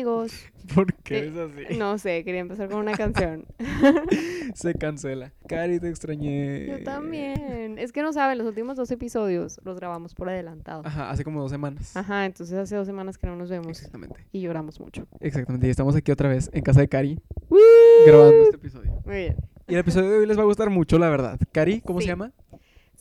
amigos. ¿Por qué Eh, es así? No sé, quería empezar con una canción. Se cancela. Cari, te extrañé. Yo también. Es que no saben, los últimos dos episodios los grabamos por adelantado. Ajá, hace como dos semanas. Ajá, entonces hace dos semanas que no nos vemos Exactamente. y lloramos mucho. Exactamente. Y estamos aquí otra vez en casa de Cari grabando este episodio. Muy bien. Y el episodio de hoy les va a gustar mucho, la verdad. Cari, ¿cómo Sí. se llama?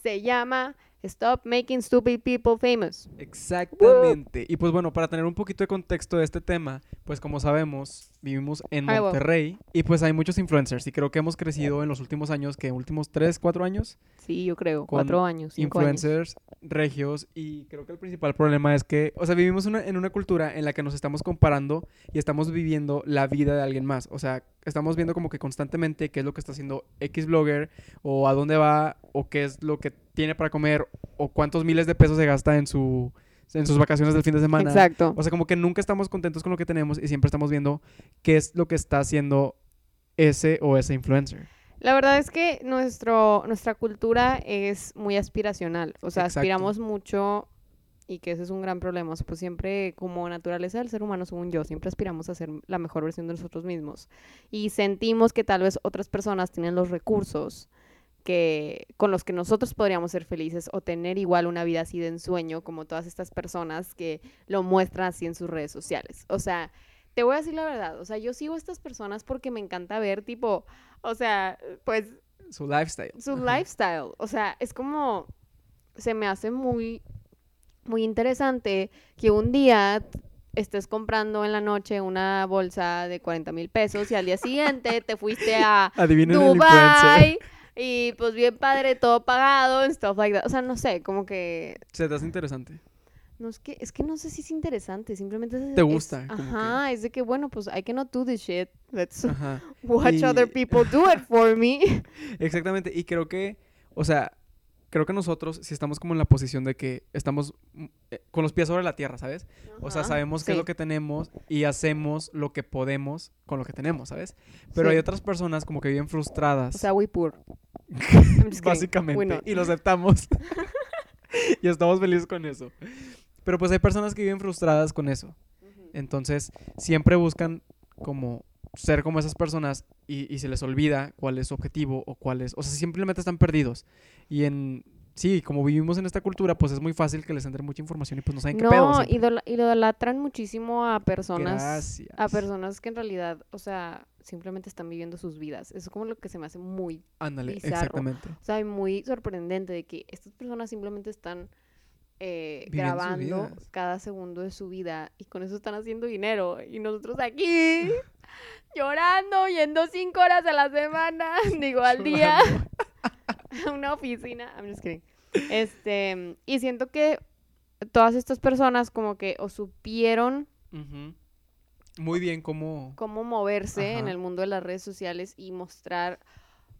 Se llama Stop Making Stupid People Famous. Exactamente. Y pues bueno, para tener un poquito de contexto de este tema, pues como sabemos, vivimos en. Monterrey y pues hay muchos influencers y creo que hemos crecido en los últimos años, que últimos 3, 4 años, Sí, yo creo. Cuatro años, cinco años. influencers regios y creo que el principal problema es que, o sea, vivimos una- en una cultura en la que nos estamos comparando y estamos viviendo la vida de alguien más. O sea, estamos viendo como que constantemente qué es lo que está haciendo X blogger o a dónde va o qué es lo que tiene para comer o cuántos miles de pesos se gasta en su en sus vacaciones del fin de semana. Exacto. O sea, como que nunca estamos contentos con lo que tenemos y siempre estamos viendo qué es lo que está haciendo ese o ese influencer. La verdad es que nuestro, nuestra cultura es muy aspiracional. O sea, Exacto. aspiramos mucho y que ese es un gran problema. O sea, pues siempre, como naturaleza del ser humano, según yo, siempre aspiramos a ser la mejor versión de nosotros mismos. Y sentimos que tal vez otras personas tienen los recursos que con los que nosotros podríamos ser felices o tener igual una vida así de ensueño como todas estas personas que lo muestran así en sus redes sociales. O sea, te voy a decir la verdad, o sea, yo sigo a estas personas porque me encanta ver tipo, o sea, pues Su lifestyle. su Ajá. lifestyle, o sea, es como se me hace muy muy interesante que un día estés comprando en la noche una bolsa de 40 mil pesos y al día siguiente te fuiste a Adivinen. Dubai y pues bien padre, todo pagado and stuff like that. O sea, no sé, como que Se te hace interesante. no es que es que no sé si es interesante, simplemente es, Te es- gusta, que- ajá, es de que bueno, pues I cannot do this shit. Let's Ajá. watch Y- other people do it for me. Exactamente. Y creo que, o sea, creo que nosotros si estamos como en la posición de que estamos mm, eh, con los pies sobre la tierra, ¿sabes? O sea, sabemos qué es lo que tenemos y hacemos lo que podemos con lo que tenemos, ¿sabes? Pero Sí. hay otras personas como que viven frustradas. O sea, we poor. Básicamente. Y lo aceptamos. y estamos felices con eso. Pero pues hay personas que viven frustradas con eso. Entonces, siempre buscan como ser como esas personas y, y se les olvida cuál es su objetivo o cuál es... O sea, simplemente están perdidos. Y en... Sí, como vivimos en esta cultura, pues es muy fácil que les entre mucha información y pues no saben qué pedo. No, idola- idolatran muchísimo a personas Gracias. a personas que en realidad, o sea, simplemente están viviendo sus vidas. Eso es como lo que se me hace muy, Ándale, exactamente. o sea, muy sorprendente de que estas personas simplemente están eh, grabando cada segundo de su vida y con eso están haciendo dinero. Y nosotros aquí llorando, yendo cinco horas a la semana, digo al día, a una oficina. I'm just kidding. Este, y siento que todas estas personas como que o supieron. Muy bien como... cómo moverse en el mundo de las redes sociales y mostrar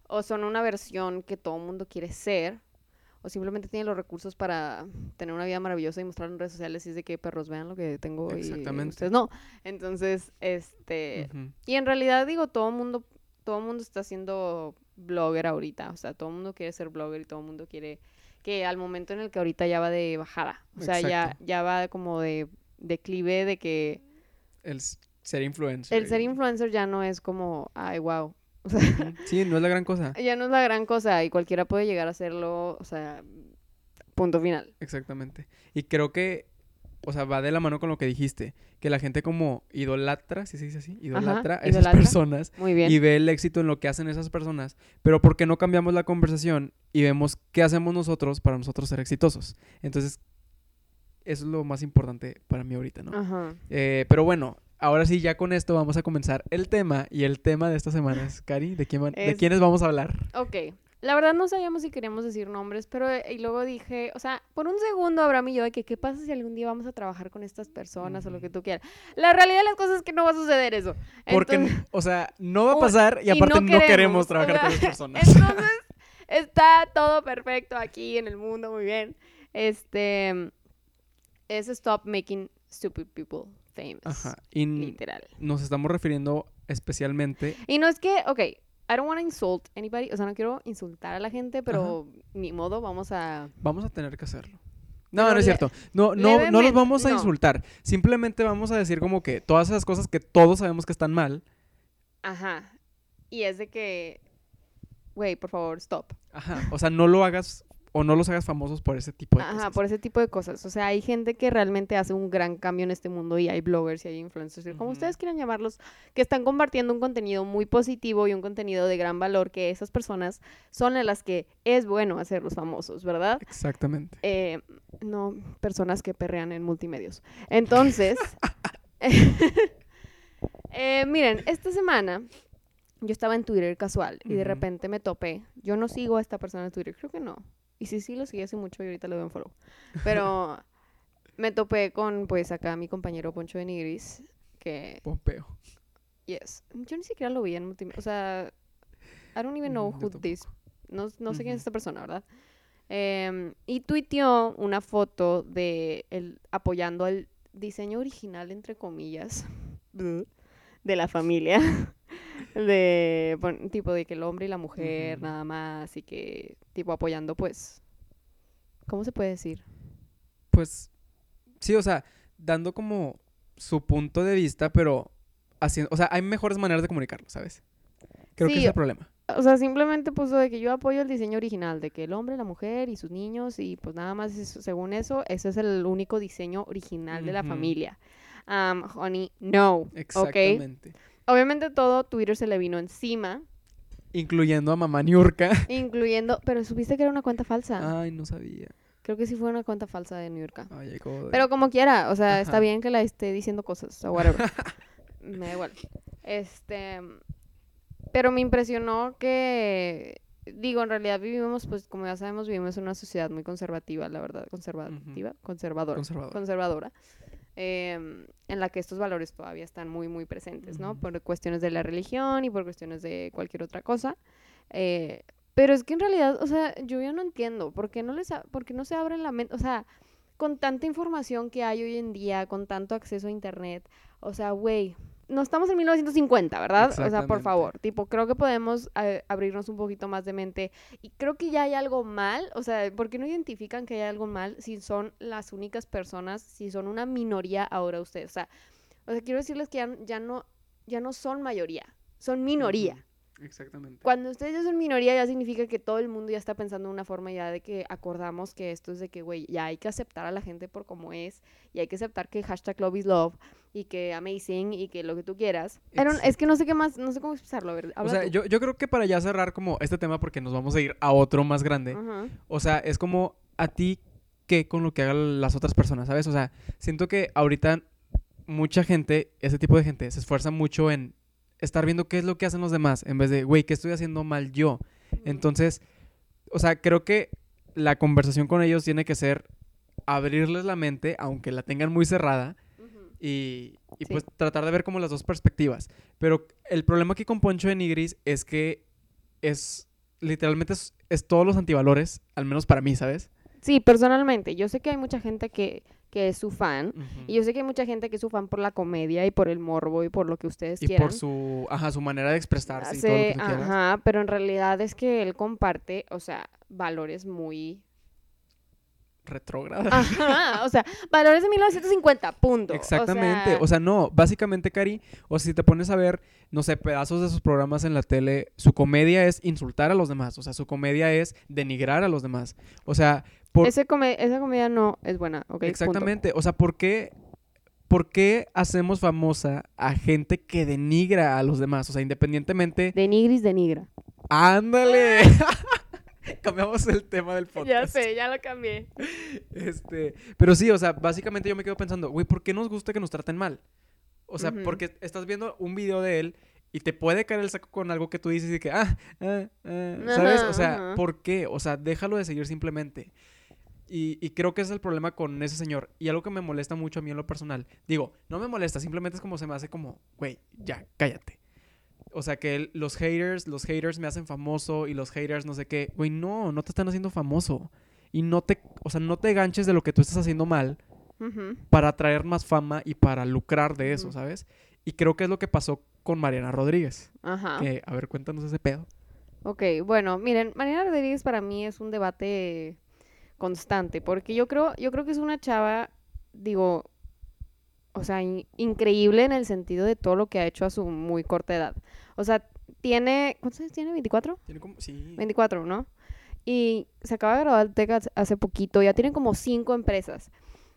o son una versión que todo el mundo quiere ser o simplemente tienen los recursos para tener una vida maravillosa y mostrar en redes sociales y es de que perros vean lo que tengo y Exactamente. ustedes no. Entonces, este, y en realidad digo, todo el mundo todo el mundo está siendo blogger ahorita, o sea, todo el mundo quiere ser blogger y todo el mundo quiere que al momento en el que ahorita ya va de bajada, o sea, ya Exacto. ya va como de declive de que El ser influencer. el ser influencer ya no es como, ay, wow. O sea, Ujú. Sí, no es la gran cosa. ya no es la gran cosa y cualquiera puede llegar a hacerlo, o sea, punto final. Exactamente. Y creo que, o sea, va de la mano con lo que dijiste, que la gente como idolatra, si se dice así, idolatra a esas idolatra. personas Muy bien. y ve el éxito en lo que hacen esas personas, pero ¿por qué no cambiamos la conversación y vemos qué hacemos nosotros para nosotros ser exitosos? Entonces, eso es lo más importante para mí ahorita, ¿no? Ajá. Eh, pero bueno, ahora sí, ya con esto vamos a comenzar el tema y el tema de esta semana es, Cari, ¿de, quién, va- de Es- quiénes vamos a hablar? Ok. La verdad no sabíamos si queríamos decir nombres, pero eh, y luego dije, o sea, por un segundo Abraham y yo de que qué pasa si algún día vamos a trabajar con estas personas o lo que tú quieras. La realidad de las cosas es que no va a suceder eso. Porque, Entonces- o sea, no va a pasar y y aparte no no queremos, o trabajar sea, con esas personas. Entonces, está todo perfecto aquí en el mundo, muy bien. Este es Stop Making Stupid People Famous. Ajá. Y Literal. nos estamos refiriendo especialmente. Y no es que, ok, I don't want to insult anybody, o sea, no quiero insultar a la gente, pero ni modo, vamos a... Vamos a tener que hacerlo. No, Pero no es cierto. No, no, no los vamos a no. insultar. Simplemente vamos a decir como que todas esas cosas que todos sabemos que están mal. Ajá. Y es de que, güey, por favor, stop. Ajá. O sea, no lo hagas o no los hagas famosos por ese tipo de Ajá, cosas. por ese tipo de cosas. O sea, hay gente que realmente hace un gran cambio en este mundo y hay bloggers y hay influencers, como ustedes quieran llamarlos, que están compartiendo un contenido muy positivo y un contenido de gran valor que esas personas son las que es bueno hacerlos famosos, ¿verdad? Exactamente. Eh, no personas que perrean en multimedios. Entonces, eh, miren, esta semana yo estaba en Twitter casual y de repente me topé. Yo no sigo a esta persona en Twitter, creo que no. Y sí, sí, lo seguí hace mucho y ahorita le doy un follow. Pero me topé con, pues, acá mi compañero Poncho de Nigris, que, Pompeo. yes, yo ni siquiera lo vi en multimedia. O sea, I don't even know Mm, who this no, no sé quién es esta persona, ¿verdad? Em, y tuiteó una foto de él apoyando el diseño original, entre comillas, de la familia. De, bueno, tipo de que el hombre y la mujer nada más y que, tipo, apoyando, pues, ¿cómo se puede decir? Pues sí, o sea, dando como su punto de vista, pero haciendo, o sea, hay mejores maneras de comunicarlo, ¿sabes? Creo que Sí, es el problema. O sea, simplemente puso de que yo apoyo el diseño original, de que el hombre, la mujer y sus niños, y pues nada más, según eso, ese es el único diseño original de la familia. Um, honey, no. Exactamente. Obviamente todo Twitter se le vino encima, Incluyendo a mamá Niurka. incluyendo, pero supiste que era una cuenta falsa. Ay, no sabía. Creo que sí fue una cuenta falsa de New York. Ay, acabo de- Pero como quiera, o sea, está bien que la esté diciendo cosas, o whatever. me da igual. Este, pero me impresionó que, digo, en realidad vivimos, pues como ya sabemos, vivimos en una sociedad muy conservativa, la verdad, conservativa, conservadora, Conservador. conservadora, em, en la que estos valores todavía están muy, muy presentes, ¿no? Por cuestiones de la religión y por cuestiones de cualquier otra cosa. Eh, pero es que en realidad, o sea, yo ya no entiendo, ¿por qué no, les por qué no se abren la mente? O sea, con tanta información que hay hoy en día, con tanto acceso a internet, o sea, güey, no estamos en 1950, ¿verdad? O sea, por favor, tipo, creo que podemos abrirnos un poquito más de mente y creo que ya hay algo mal, o sea, ¿por qué no identifican que hay algo mal si son las únicas personas, si son una minoría ahora ustedes? O sea, o sea quiero decirles que ya, ya no ya no son mayoría, son minoría. Exactamente. Cuando ustedes ya son minoría, ya significa que todo el mundo ya está pensando de una forma ya de que acordamos que esto es de que, güey, ya hay que aceptar a la gente por como es y hay que aceptar que hashtag love is love y que amazing y que lo que tú quieras. Es que no sé qué más, no sé cómo expresarlo, a ver, O sea, yo, yo creo que para ya cerrar como este tema, porque nos vamos a ir a otro más grande. O sea, es como a ti que con lo que hagan las otras personas, ¿sabes? O sea, siento que ahorita mucha gente, ese tipo de gente, se esfuerza mucho en estar viendo qué es lo que hacen los demás, en vez de, güey, ¿qué estoy haciendo mal yo? Entonces, o sea, creo que la conversación con ellos tiene que ser abrirles la mente, aunque la tengan muy cerrada. Y, y Sí. pues tratar de ver como las dos perspectivas. Pero el problema aquí con Poncho de Nigris es que es literalmente es, es todos los antivalores, al menos para mí, ¿sabes? Sí, personalmente, yo sé que hay mucha gente que, que es su fan. Y yo sé que hay mucha gente que es su fan por la comedia y por el morbo y por lo que ustedes Y quieran. por su, ajá, su manera de expresarse y todo lo Hace- que tú quieras. ajá, pero en realidad es que él comparte, o sea, valores muy... Retrógrada. Ajá, o sea, valores de 1950, punto. Exactamente. O sea, O sea, no, básicamente, Cari, o sea, si te pones a ver, no sé, pedazos de sus programas en la tele, su comedia es insultar a los demás, o sea, su comedia es denigrar a los demás. O sea, por... ese come- esa comedia no es buena, ok. punto. Exactamente. O sea, ¿por qué, ¿por qué hacemos famosa a gente que denigra a los demás? O sea, independientemente... De nigris de nigra. ¡Ándale! Cambiamos el tema del podcast. Ya sé, ya lo cambié. Este, pero sí, o sea, básicamente yo me quedo pensando, güey, ¿por qué nos gusta que nos traten mal? O sea, porque estás viendo un video de él y te puede caer el saco con algo que tú dices y que, ah, ah, ah", ¿sabes? O sea. ¿por qué? O sea, déjalo de seguir simplemente. Y, y creo que ese es el problema con ese señor. Y algo que me molesta mucho a mí en lo personal. Digo, no me molesta, simplemente es como se me hace como, güey, ya, cállate. O sea, que los haters, los haters me hacen famoso y los haters no sé qué. Güey, no, no te están haciendo famoso. Y no te, o sea, no te ganches de lo que tú estás haciendo mal Ujú. para traer más fama y para lucrar de eso. ¿sabes? Y creo que es lo que pasó con Mariana Rodríguez. Ajá. Que, a ver, cuéntanos ese pedo. Ok, bueno, miren, Mariana Rodríguez para mí es un debate constante, porque yo creo, yo creo que es una chava, digo, o sea, in- increíble en el sentido de todo lo que ha hecho a su muy corta edad. O sea, tiene, ¿cuántos años tiene? ¿24? Tiene como, sí. 24, ¿no? Y se acaba de graduar del TEC hace- poquito, ya tiene como cinco empresas.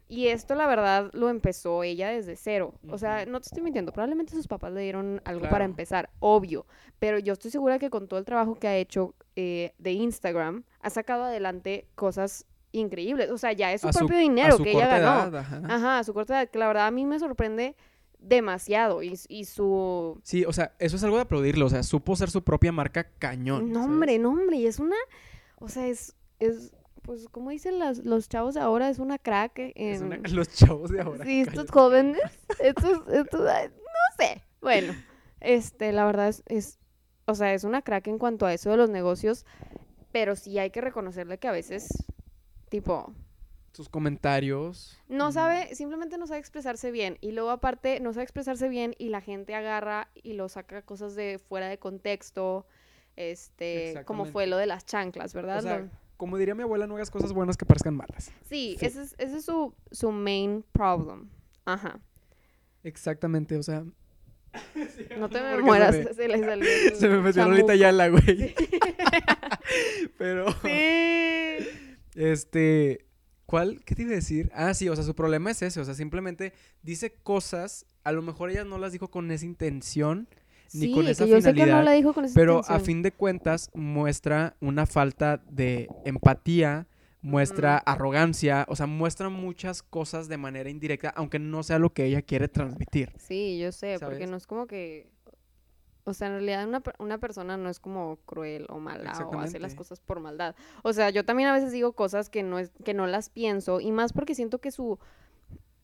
Y esto, la verdad, lo empezó ella desde cero. O sea, no te estoy mintiendo, probablemente sus papás le dieron algo para empezar, obvio. Pero yo estoy segura que con todo el trabajo que ha hecho eh, de Instagram, ha sacado adelante cosas increíbles. O sea, ya es su A su- propio a dinero su que ella corta ganó. edad, ajá. Ajá, a su corta edad, que la verdad a mí me sorprende demasiado. Y, y su... Sí, o sea, eso es algo de aplaudirlo. O sea, supo ser su propia marca cañón. No, ¿sabes? hombre, no, hombre, y es una, o sea, es, es, pues, como dicen las, los chavos de ahora, es una crack en... Es una- los chavos de ahora. sí, estos cállate. jóvenes, estos, estos, no sé, bueno, este, la verdad es, es, o sea, es una crack en cuanto a eso de los negocios, pero sí hay que reconocerle que a veces, tipo, Sus comentarios. no mm, sabe, simplemente no sabe expresarse bien. Y luego aparte no sabe expresarse bien y la gente agarra y lo saca cosas de fuera de contexto. Este, como fue lo de las chanclas, ¿verdad? O sea, Lo- como diría mi abuela, no hagas cosas buenas que parezcan malas. sí, ese es, ese es su, su main problem. Ajá. Exactamente, o sea. No te me mueras, Se se le salió me, se me metió ahorita ya la güey. Pero. Sí. Este. ¿Cuál? ¿Qué te iba a decir? Ah, sí, o sea, su problema es ese. O sea, simplemente dice cosas. A lo mejor ella no las dijo con esa intención. Ni Sí, con esa que yo sé que no finalidad, la dijo con esa Pero a fin de cuentas muestra una falta de empatía, muestra arrogancia, o sea, muestra muchas cosas de manera indirecta, aunque no sea lo que ella quiere transmitir. Sí, yo sé, porque no es como que... O sea, en realidad una, una persona no es como cruel o mala o hace las cosas por maldad. O sea, yo también a veces digo cosas que no, es, que no las pienso y más porque siento que su...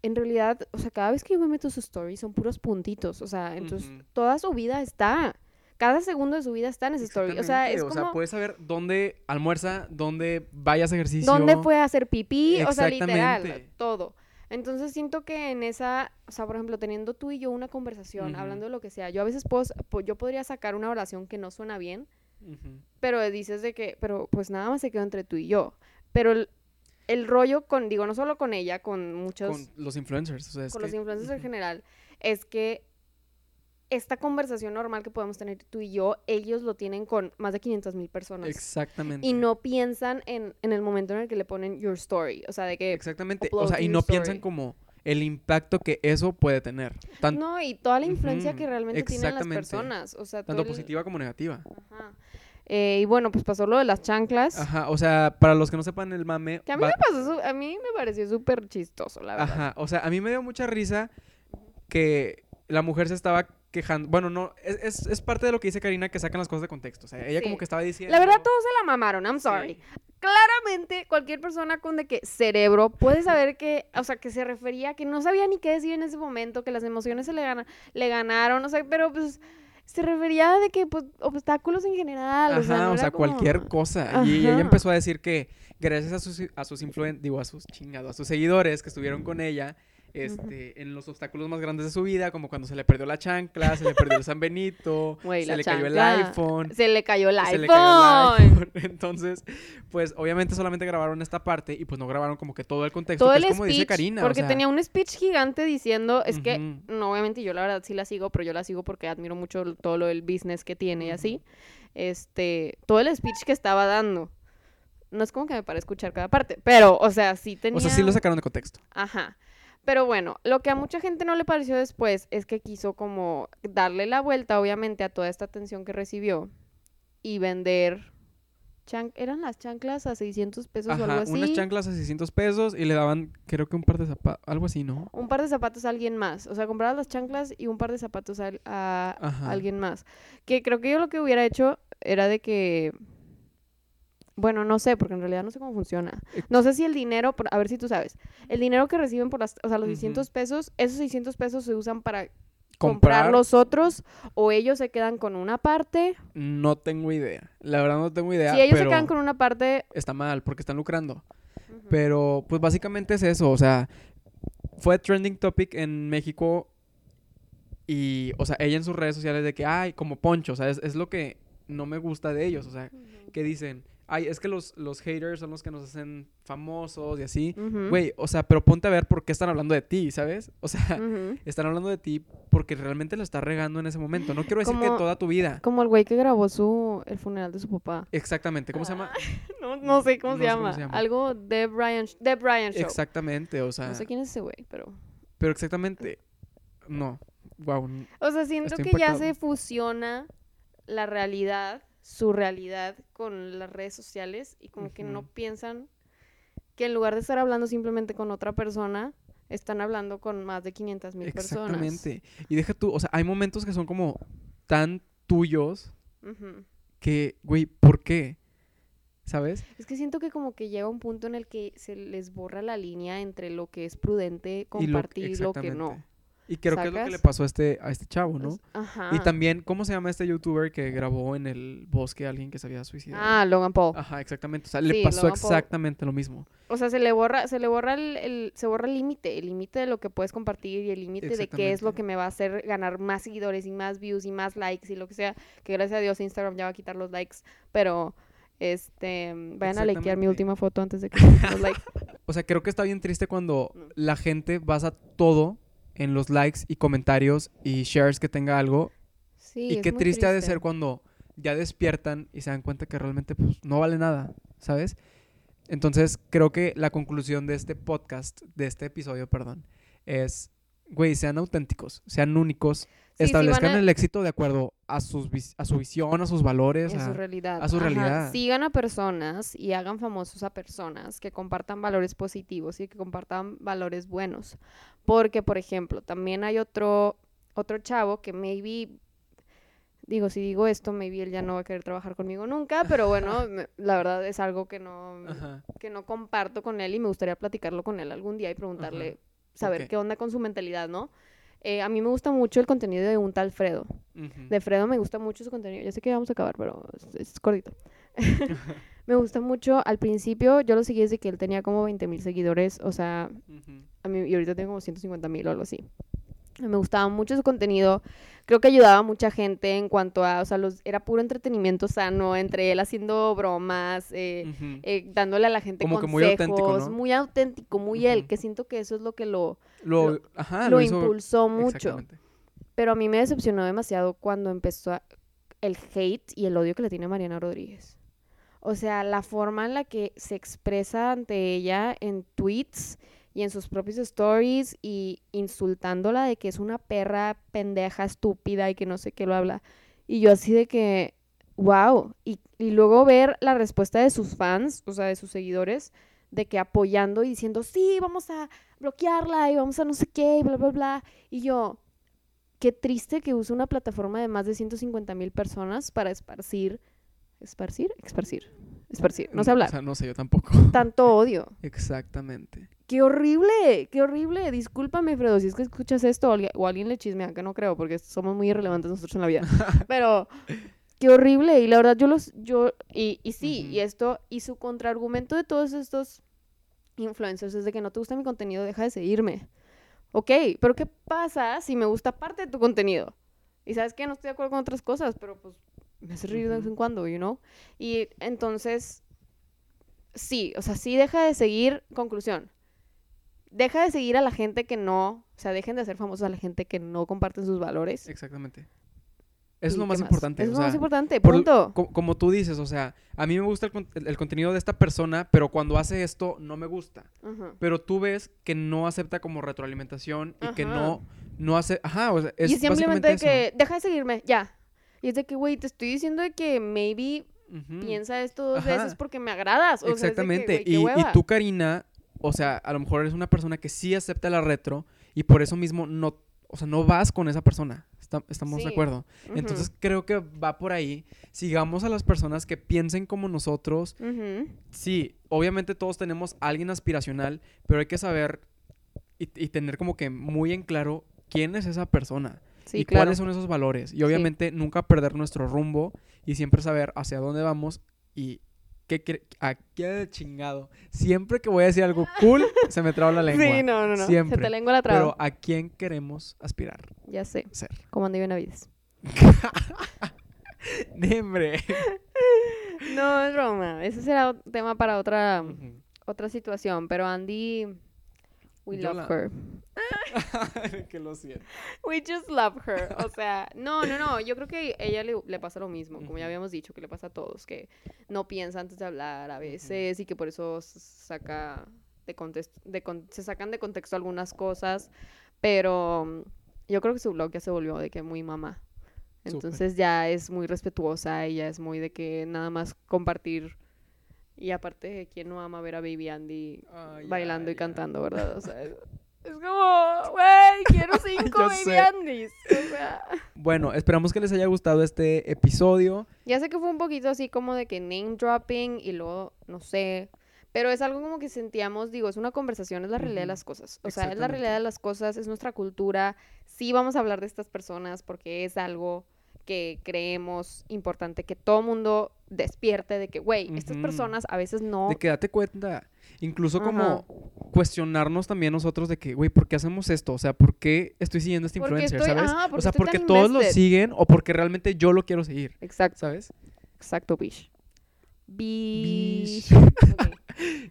En realidad, o sea, cada vez que yo me meto su story son puros puntitos. O sea, entonces toda su vida está. Cada segundo de su vida está en esa story. O sea, es Exactamente, como... puedes saber dónde almuerza, dónde vayas a ejercicio. ¿Dónde fue a hacer pipí? O sea, literal, todo. Entonces siento que en esa, o sea, por ejemplo, teniendo tú y yo una conversación, hablando de lo que sea, yo a veces puedo, yo podría sacar una oración que no suena bien, pero dices de que, pero pues nada más se quedó entre tú y yo. Pero el, el rollo con, digo, no solo con ella, con muchos, Con con, los influencers. O sea, es los que- influencers en general, es que esta conversación normal que podemos tener tú y yo, ellos lo tienen con más de 500 mil personas. Exactamente. Y no piensan en, en el momento en el que le ponen your story. O sea, de que Exactamente. O sea, y no piensan como el impacto que eso puede tener. Tan- No, y toda la influencia que realmente tienen las personas. O sea, tanto el- positiva como negativa. Ajá. Eh, y bueno, pues pasó lo de las chanclas. Ajá, o sea, para los que no sepan el mame. Que a mí va- me pasó, a mí me pareció súper chistoso, la verdad. Ajá, o sea, a mí me dio mucha risa que la mujer se estaba quejando. Bueno, no, es, es, es parte de lo que dice Karina que sacan las cosas de contexto. O sea, ella Sí. como que estaba diciendo. La verdad, todos se la mamaron, I'm sorry. Sí. Claramente, cualquier persona con de que cerebro puede saber que, o sea, que se refería, que no sabía ni qué decir en ese momento, que las emociones se le, gana- le ganaron, o sea, pero pues se refería de que, pues, obstáculos en general. Ajá, o sea, no o era sea, como- cualquier cosa. Y ella empezó a decir que gracias a sus, a sus influen digo, a sus chingados, a sus seguidores que estuvieron con ella, este, en los obstáculos más grandes de su vida, como cuando se le perdió la chancla, se le perdió el San Benito, Güey, se le cayó el chancla. iPhone. Se le cayó el se iPhone. le cayó el iPhone. Entonces, pues obviamente solamente grabaron esta parte y pues no grabaron como que todo el contexto, Todo que el es como dice speech, Karina. o porque sea, tenía un speech gigante diciendo, es que, Ujú. no, obviamente yo la verdad sí la sigo, pero yo la sigo porque admiro mucho todo lo del business que tiene y así. Este, todo el speech que estaba dando. No es como que me para escuchar cada parte, pero, o sea, sí tenía... O sea, sí lo sacaron de contexto. Ajá. Pero bueno, lo que a mucha gente no le pareció después es que quiso como darle la vuelta, obviamente, a toda esta atención que recibió y vender... chan- ¿Eran las chanclas a 600 pesos o algo así? unas chanclas a 600 pesos y le daban, creo que un par de zapatos, algo así, ¿no? un par de zapatos a alguien más. O sea, compraba las chanclas y un par de zapatos a, alguien más. Que creo que yo lo que hubiera hecho era de que... Bueno, no sé, porque en realidad no sé cómo funciona. Eh, No sé si el dinero, a ver si tú sabes, el dinero que reciben por las, o sea, los Ujú. 600 pesos, esos 600 pesos se usan para comprar, Comprar, los otros o ellos se quedan con una parte. no tengo idea. La verdad no tengo idea, si ellos pero se quedan con una parte... está mal porque están lucrando. Pero pues básicamente es eso, o sea, fue trending topic en México y, o sea, ella en sus redes sociales de que, ay, como Poncho, o sea, es, es lo que no me gusta de ellos, o sea, que dicen, ay, es que los, los haters son los que nos hacen famosos y así. Güey, o sea, pero ponte a ver por qué están hablando de ti, ¿sabes? O sea, están hablando de ti porque realmente lo estás regando en ese momento. No quiero decir que toda tu vida. Como el güey que grabó su el funeral de su papá. Exactamente, ¿cómo se llama? No, no sé cómo, No se, sé cómo llama. se llama. Algo de Brian, de Brian Show. Exactamente, o sea, No sé quién es ese güey, pero. pero exactamente, no, wow, O sea, siento que ya se fusiona la realidad, su realidad, con las redes sociales y como que no piensan que en lugar de estar hablando simplemente con otra persona, están hablando con más de 500 mil personas. exactamente. Y deja tú, o sea, hay momentos que son como tan tuyos que, güey, ¿por qué? ¿Sabes? Es que siento que como que llega un punto en el que se les borra la línea entre lo que es prudente Y lo- compartir y lo que no. Y creo que es lo que le pasó a este, a este chavo, ¿no? Ajá. Y también, ¿cómo se llama este youtuber que grabó en el bosque a alguien que se había suicidado? Ah, Logan Paul. Ajá, exactamente. O sea, le pasó Logan Paul. exactamente lo mismo. O sea, se le borra, se le borra el, el- se borra el límite, el límite de lo que puedes compartir y el límite de qué es lo que me va a hacer ganar más seguidores y más views y más likes y lo que sea. Que gracias a Dios Instagram ya va a quitar los likes, pero este vayan a likear mi última foto antes de que los likes. O sea, creo que está bien triste cuando No. la gente basa todo en los likes y comentarios y shares que tenga algo. Sí, y qué triste, ha de ser cuando ya despiertan y se dan cuenta que realmente pues, no vale nada, ¿sabes? Entonces, creo que la conclusión de este podcast, de este episodio, perdón, es, güey, sean auténticos, sean únicos, Sí, sí, van establezcan a- el éxito de acuerdo a, sus, a su visión, a sus valores. en a- su realidad. a su Ajá, realidad. Sigan a personas y hagan famosos a personas que compartan valores positivos y que compartan valores buenos. Porque, por ejemplo, también hay otro, otro chavo que maybe, digo, si digo esto, maybe él ya no va a querer trabajar conmigo nunca, pero bueno, me- la verdad es algo que no, Ajá. que no comparto con él y me gustaría platicarlo con él algún día y preguntarle, saber qué onda con su mentalidad, ¿no? Eh, a mí me gusta mucho el contenido de un tal Fredo. De Fredo me gusta mucho su contenido. Ya sé que vamos a acabar, pero es, es cortito. me gusta mucho. Al principio yo lo seguí desde que él tenía como 20 mil seguidores. O sea, a mí, y ahorita tengo como 150 mil o algo así. Me gustaba mucho su contenido. Creo que ayudaba a mucha gente en cuanto a, o sea, los, era puro entretenimiento sano, entre él haciendo bromas, eh, eh, dándole a la gente Como que consejos. muy auténtico, ¿no? muy auténtico, muy él, que siento que eso es lo que lo, Lo, lo- ajá, lo hizo- impulsó mucho. Pero a mí me decepcionó demasiado cuando empezó a- el hate y el odio que le tiene a Mariana Rodríguez. O sea, la forma en la que se expresa ante ella en tweets y en sus propios stories y insultándola de que es una perra pendeja, estúpida y que no sé qué lo habla. Y yo así de que, wow. Y, y luego ver la respuesta de sus fans, o sea, de sus seguidores, de que apoyando y diciendo, sí, vamos a bloquearla y vamos a no sé qué y bla, bla, bla. Y yo, qué triste que use una plataforma de más de 150 mil personas para esparcir, esparcir, esparcir, esparcir, no sé O hablar, sea, no sé, yo tampoco. tanto odio. Exactamente. ¡Qué horrible! ¡Qué horrible! Discúlpame, Fredo, si es que escuchas esto o alguien, le chismea, que no creo, porque somos muy irrelevantes nosotros en la vida. Pero, qué horrible. Y la verdad, yo los, yo, y, y sí, Ujú. y esto, y su contraargumento de todos estos influencers es de que no te gusta mi contenido, deja de seguirme. Ok, pero ¿qué pasa si me gusta parte de tu contenido? Y sabes que no estoy de acuerdo con otras cosas, pero pues me hace reír de vez en cuando, you know? Y entonces, sí, o sea, sí deja de seguir, conclusión, deja de seguir a la gente que no, o sea, dejen de ser famosos a la gente que no comparten sus valores. Exactamente. Eso es ¿Y lo qué más importante. O es lo más sea, importante, por- punto. co- como tú dices, o sea, a mí me gusta el, con- el- el contenido de esta persona, pero cuando hace esto no me gusta. Pero tú ves que no acepta como retroalimentación y que no, no hace... Ajá, o sea, es y simplemente de eso. que, deja de seguirme, ya. Y es de que, güey, te estoy diciendo de que maybe piensa esto dos Ajá. veces porque me agradas. O sea, es de que, Exactamente. qué y, y tú, Karina, o sea, a lo mejor eres una persona que sí acepta la retro y por eso mismo no, o sea, no vas con esa persona. Está- estamos Sí. de acuerdo. Entonces creo que va por ahí. Sigamos a las personas que piensen como nosotros. Sí, obviamente todos tenemos a alguien aspiracional, pero hay que saber y, y tener como que muy en claro quién es esa persona Sí, y claro. cuáles son esos valores. Y obviamente nunca perder nuestro rumbo y siempre saber hacia dónde vamos y qué a qué chingado. Siempre que voy a decir algo cool, se me traba la lengua. Sí, no, no, no. Siempre. Se te lengua la traba. Pero a quién queremos aspirar Ya sé. ser. Como Andy Benavides. Nembre. No, es broma. Ese será tema para otra, otra situación. Pero Andy, we Yo love la- her. que lo siento. We just love her. O sea, no, no, no. Yo creo que a ella le, le pasa lo mismo, como ya habíamos dicho, que le pasa a todos, que no piensa antes de hablar a veces y que por eso saca de contexto, de con- se sacan de contexto algunas cosas. Pero mm, yo creo que su blog ya se volvió de que muy mamá. Entonces ya es muy respetuosa y ya es muy de que nada más compartir. Y aparte, ¿quién no ama ver a Baby Andy Ay, bailando y ay, cantando, verdad? O sea, es, como, güey, quiero cinco Baby sé. Andys. O sea, Bueno, esperamos que les haya gustado este episodio. ya sé que fue un poquito así como de que name dropping y luego, no sé. Pero es algo como que sentíamos, digo, es una conversación, es la realidad de las cosas. O sea, es la realidad de las cosas, es nuestra cultura. Sí vamos a hablar de estas personas porque es algo que creemos importante que todo mundo despierte de que, güey, estas personas a veces no... De que date cuenta. Incluso Ajá. como cuestionarnos también nosotros de que, güey, ¿por qué hacemos esto? O sea, ¿por qué estoy siguiendo a este Porque influencer? estoy- ¿Sabes? o sea, porque todos lo siguen o porque realmente yo lo quiero seguir. Exacto, ¿Sabes? exacto, bish. Bish.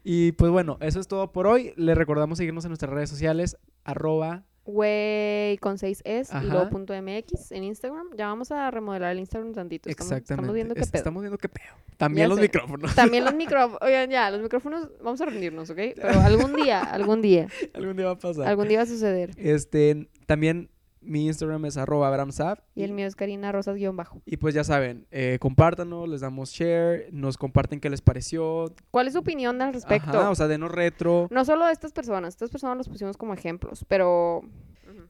Y pues bueno, eso es todo por hoy. Les recordamos seguirnos en nuestras redes sociales, arroba. Güey, con 6 S y Ajá. luego punto MX en Instagram. Ya vamos a remodelar el Instagram tantito. Estamos, Exactamente. estamos viendo qué pedo. Estamos viendo qué pedo. También Ya los sé. micrófonos. También los micrófonos. Oigan, ya, los micrófonos, vamos a rendirnos, ¿ok? Pero algún día, algún día, Algún día va a pasar. algún día va a suceder. Este, también mi Instagram es arroba abramsab. Y el mío es Karina Rosas guion bajo. Y pues ya saben, eh, compártanos, les damos share, nos comparten qué les pareció. ¿Cuál es su opinión al respecto? Ajá, o sea, denos retro. no solo de estas personas, estas personas los pusimos como ejemplos, pero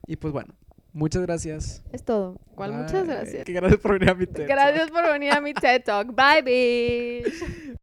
Y pues bueno, muchas gracias. es todo. ¿Cuál? Muchas gracias. Gracias por venir a mi TED Talk. Gracias por venir a mi TED Talk. Bye, bitch.